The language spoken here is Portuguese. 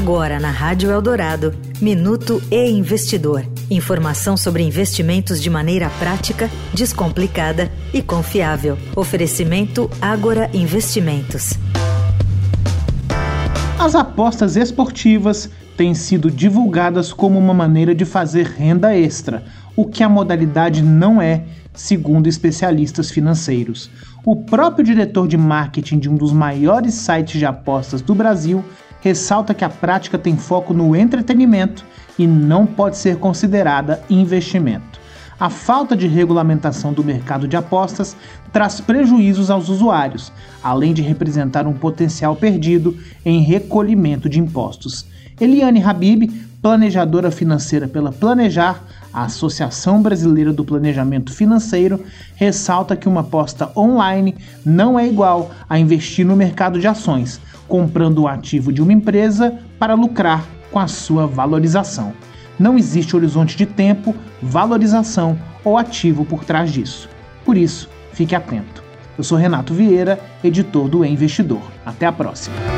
Agora na Rádio Eldorado, Minuto e Investidor. Informação sobre investimentos de maneira prática, descomplicada e confiável. Oferecimento Agora Investimentos. As apostas esportivas têm sido divulgadas como uma maneira de fazer renda extra, o que a modalidade não é, segundo especialistas financeiros. O próprio diretor de marketing de um dos maiores sites de apostas do Brasil ressalta que a prática tem foco no entretenimento e não pode ser considerada investimento. A falta de regulamentação do mercado de apostas traz prejuízos aos usuários, além de representar um potencial perdido em recolhimento de impostos. Eliane Habib, planejadora financeira pela Planejar, a Associação Brasileira do Planejamento Financeiro, ressalta que uma aposta online não é igual a investir no mercado de ações, comprando o ativo de uma empresa para lucrar com a sua valorização. Não existe horizonte de tempo, valorização ou ativo por trás disso. Por isso, fique atento. Eu sou Renato Vieira, editor do e Investidor. Até a próxima.